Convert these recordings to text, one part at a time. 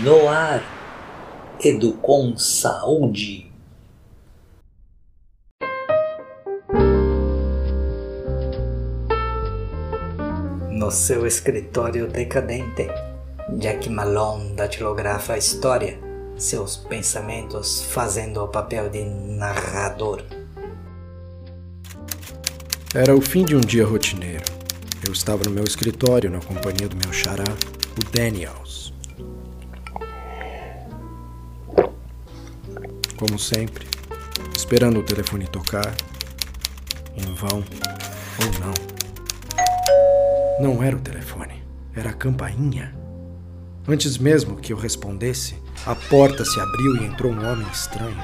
no ar, Educom Saúde. No seu escritório decadente, Jack Malone datilografa a história, seus pensamentos fazendo o papel de narrador. Era o fim de um dia rotineiro. Eu estava no meu escritório na companhia do meu xará, o Daniels. Como sempre, esperando o telefone tocar, em vão ou não. Não era o telefone, era a campainha. Antes mesmo que eu respondesse, a porta se abriu e entrou um homem estranho,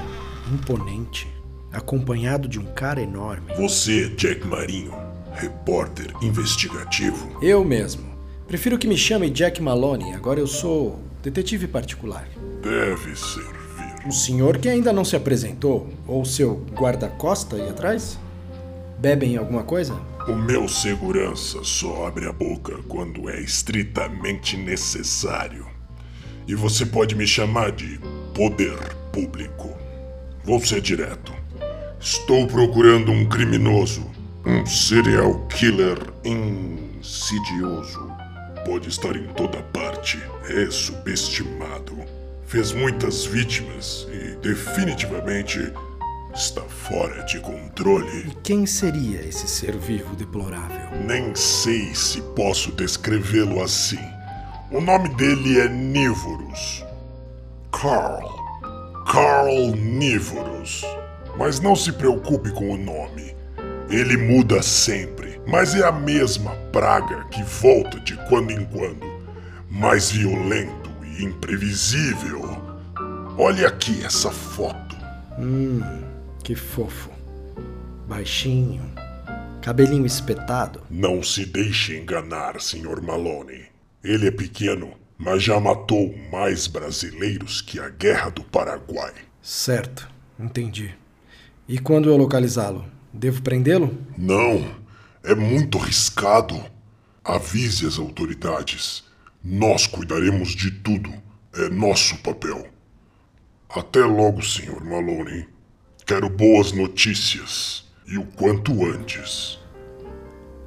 imponente, acompanhado de um cara enorme. Você, Jack Marinho, repórter investigativo. Eu mesmo. Prefiro que me chame Jack Maloney, agora eu sou detetive particular. Deve servir. O senhor que ainda não se apresentou, ou seu guarda-costa aí atrás? Bebem alguma coisa? O meu segurança só abre a boca quando é estritamente necessário. E você pode me chamar de poder público. Vou ser direto. Estou procurando um criminoso, um serial killer insidioso. Pode estar em toda parte, é subestimado. Fez muitas vítimas e definitivamente está fora de controle. E quem seria esse ser vivo deplorável? Nem sei se posso descrevê-lo assim. O nome dele é Nívoros. Carl. Carl Nívoros. Mas não se preocupe com o nome. Ele muda sempre, mas é a mesma praga que volta de quando em quando. Mais violento e imprevisível. Olhe aqui essa foto. Hum, que fofo. Baixinho, cabelinho espetado. Não se deixe enganar, Sr. Malone. Ele é pequeno, mas já matou mais brasileiros que a Guerra do Paraguai. Certo, entendi. E quando eu localizá-lo, devo prendê-lo? Não, é muito arriscado. Avise as autoridades. Nós cuidaremos de tudo. É nosso papel. Até logo, Sr. Maloney. Quero boas notícias. E o quanto antes.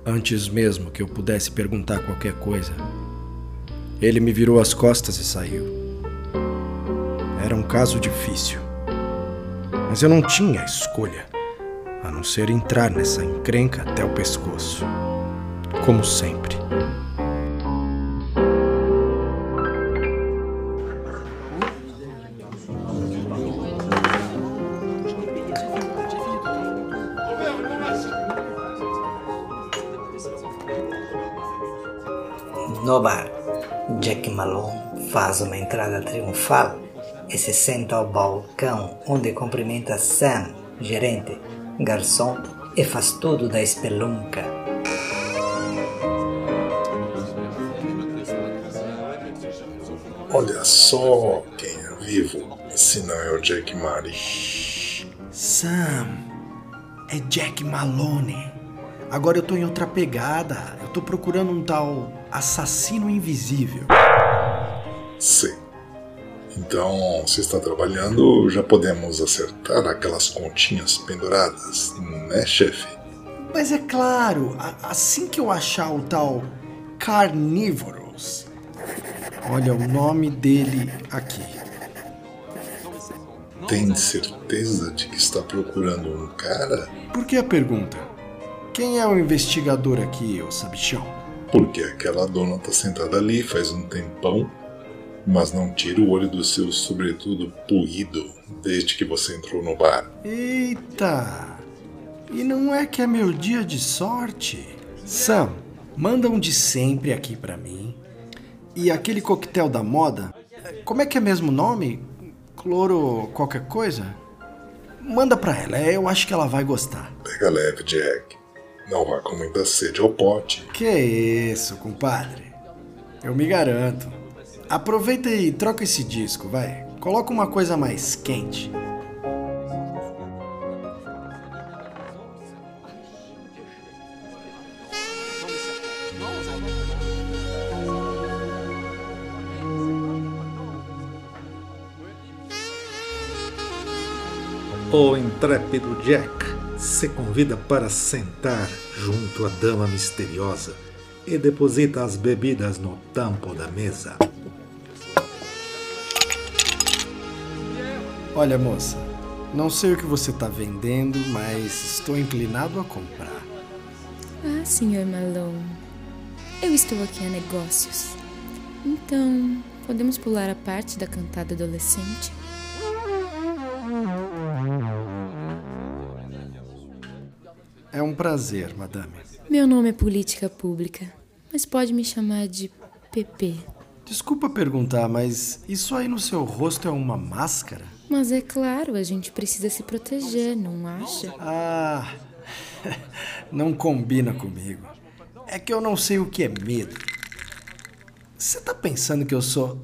Antes mesmo que eu pudesse perguntar qualquer coisa, ele me virou as costas e saiu. Era um caso difícil. Mas eu não tinha escolha, a não ser entrar nessa encrenca até o pescoço. Como sempre. No bar, Jack Malone faz uma entrada triunfal e se senta ao balcão onde cumprimenta Sam, gerente, garçom e faz tudo da espelunca. Olha só quem é vivo, se não é o Jack Mari. Sam, é Jack Malone. Agora eu tô em outra pegada. Eu tô procurando um tal assassino invisível. Sim. Então, se está trabalhando, já podemos acertar aquelas continhas penduradas, né, chefe? Mas é claro, assim que eu achar o tal Carnívoros. Olha o nome dele aqui. Tem certeza de que está procurando um cara? Por que a pergunta? Quem é o investigador aqui, ô sabichão? Porque aquela dona tá sentada ali faz um tempão, mas não tira o olho do seu sobretudo puído desde que você entrou no bar. Eita! E não é que é meu dia de sorte? Sam, manda um de sempre aqui pra mim. E aquele coquetel da moda, como é que é mesmo o nome? Cloro qualquer coisa? Manda pra ela, eu acho que ela vai gostar. Pega leve, Jack. Não vá com muita sede ao pote. Que isso, compadre. Eu me garanto. Aproveita e troca esse disco, vai. Coloca uma coisa mais quente. O intrépido Jack se convida para sentar junto à dama misteriosa e deposita as bebidas no tampo da mesa. Olha, moça, não sei o que você está vendendo, mas estou inclinado a comprar. Ah, Sr. Malone, eu estou aqui a negócios. Então, podemos pular a parte da cantada adolescente? É um prazer, madame. Meu nome é Política Pública, mas pode me chamar de PP. Desculpa perguntar, mas isso aí no seu rosto é uma máscara? Mas é claro, a gente precisa se proteger, não acha? Ah, não combina comigo. É que eu não sei o que é medo. Você tá pensando que eu sou.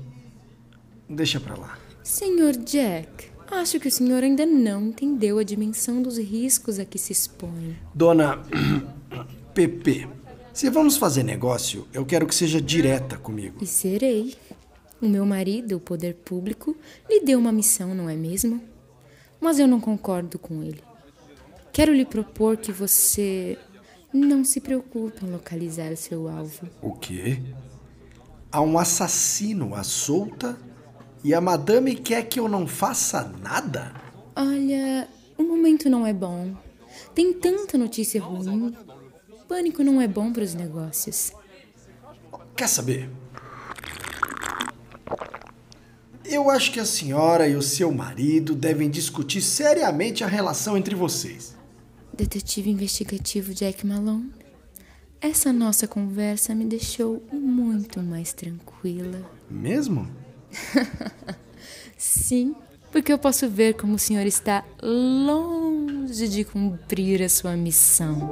Deixa pra lá. Senhor Jack, acho que o senhor ainda não entendeu a dimensão dos riscos a que se expõe. Dona PP, se vamos fazer negócio, eu quero que seja direta comigo. E serei. O meu marido, o poder público, lhe deu uma missão, não é mesmo? Mas eu não concordo com ele. Quero lhe propor que você não se preocupe em localizar seu alvo. O quê? Há um assassino à solta e a madame quer que eu não faça nada? Olha, o momento não é bom. Tem tanta notícia ruim. Pânico não é bom para os negócios. Quer saber? Eu acho que a senhora e o seu marido devem discutir seriamente a relação entre vocês. Detetive investigativo Jack Malone, essa nossa conversa me deixou muito mais tranquila. Mesmo? Sim, porque eu posso ver como o senhor está longe de cumprir a sua missão.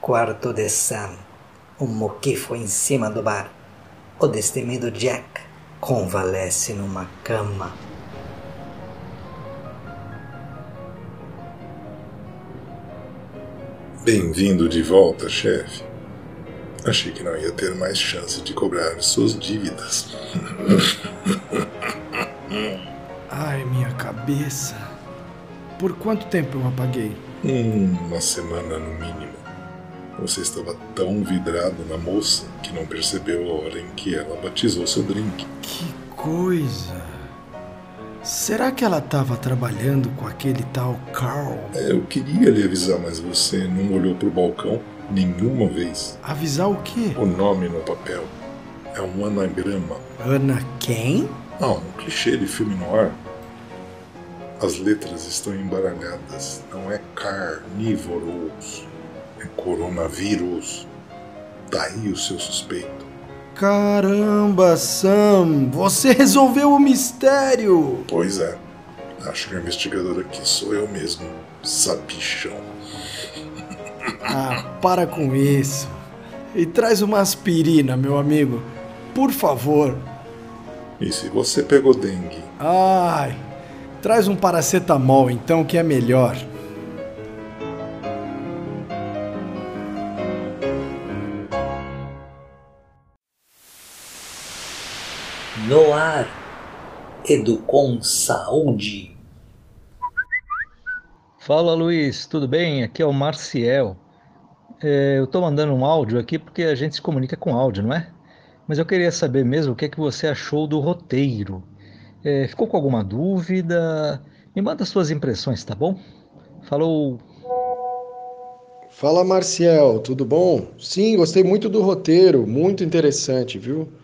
Quarto de Sam. Um moquifo em cima do bar. O destemido Jack convalesce numa cama. Bem-vindo de volta, chefe. Achei que não ia ter mais chance de cobrar suas dívidas. Ai, minha cabeça. Por quanto tempo eu apaguei? Hum, uma semana no mínimo. Você estava tão vidrado na moça que não percebeu a hora em que ela batizou seu drink. Que coisa! Será que ela estava trabalhando com aquele tal Carl? É, eu queria lhe avisar, mas você não olhou pro balcão nenhuma vez. Avisar o quê? O nome no papel é um anagrama. Ana quem? Ah, um clichê de filme no ar. As letras estão embaralhadas. Não é carnívoros, é coronavírus. Daí o seu suspeito. Caramba, Sam! Você resolveu o mistério! Pois é. Acho que o investigador aqui sou eu mesmo. Sabichão. Ah, para com isso. E traz uma aspirina, meu amigo. Por favor. E se você pegou dengue? Ai, traz um paracetamol então que é melhor. No ar. Educom Saúde. Fala Luiz, tudo bem? Aqui é o Marciel. É, eu estou mandando um áudio aqui porque a gente se comunica com áudio, não é? Mas eu queria saber mesmo o que é que você achou do roteiro. É, ficou com alguma dúvida? Me manda suas impressões, tá bom? Falou! Fala Marcial, tudo bom? Sim, gostei muito do roteiro, muito interessante, viu?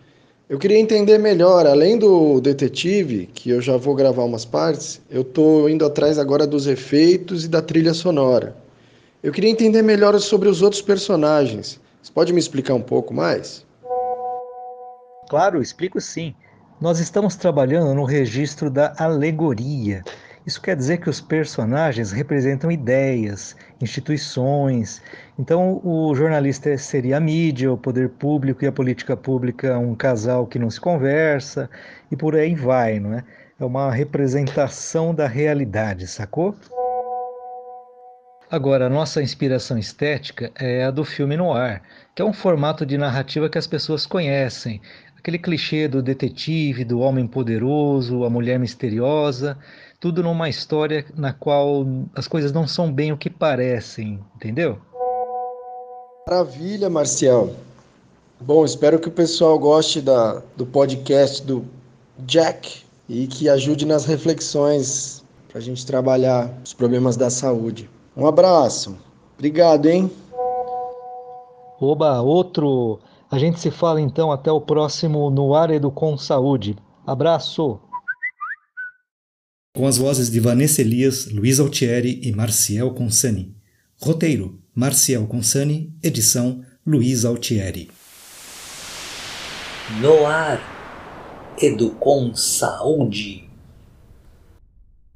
Eu queria entender melhor, além do detetive, que eu já vou gravar umas partes, eu tô indo atrás agora dos efeitos e da trilha sonora. Eu queria entender melhor sobre os outros personagens. Você pode me explicar um pouco mais? Claro, explico sim. Nós estamos trabalhando no registro da alegoria. Isso quer dizer que os personagens representam ideias, instituições. Então, o jornalista seria a mídia, o poder público e a política pública, um casal que não se conversa, e por aí vai, não é? É uma representação da realidade, sacou? Agora, a nossa inspiração estética é a do filme noir, que é um formato de narrativa que as pessoas conhecem. Aquele clichê do detetive, do homem poderoso, a mulher misteriosa, tudo numa história na qual as coisas não são bem o que parecem, entendeu? Maravilha, Marcial. Bom, espero que o pessoal goste da, do podcast do Jack e que ajude nas reflexões para a gente trabalhar os problemas da saúde. Um abraço. Obrigado, hein? Oba, outro. A gente se fala então até o próximo No Ar Com Saúde. Abraço! Com as vozes de Vanessa Elias, Luiz Altieri e Marciel Consani. Roteiro: Marciel Consani. Edição: Luiz Altieri. No Ar Com Saúde.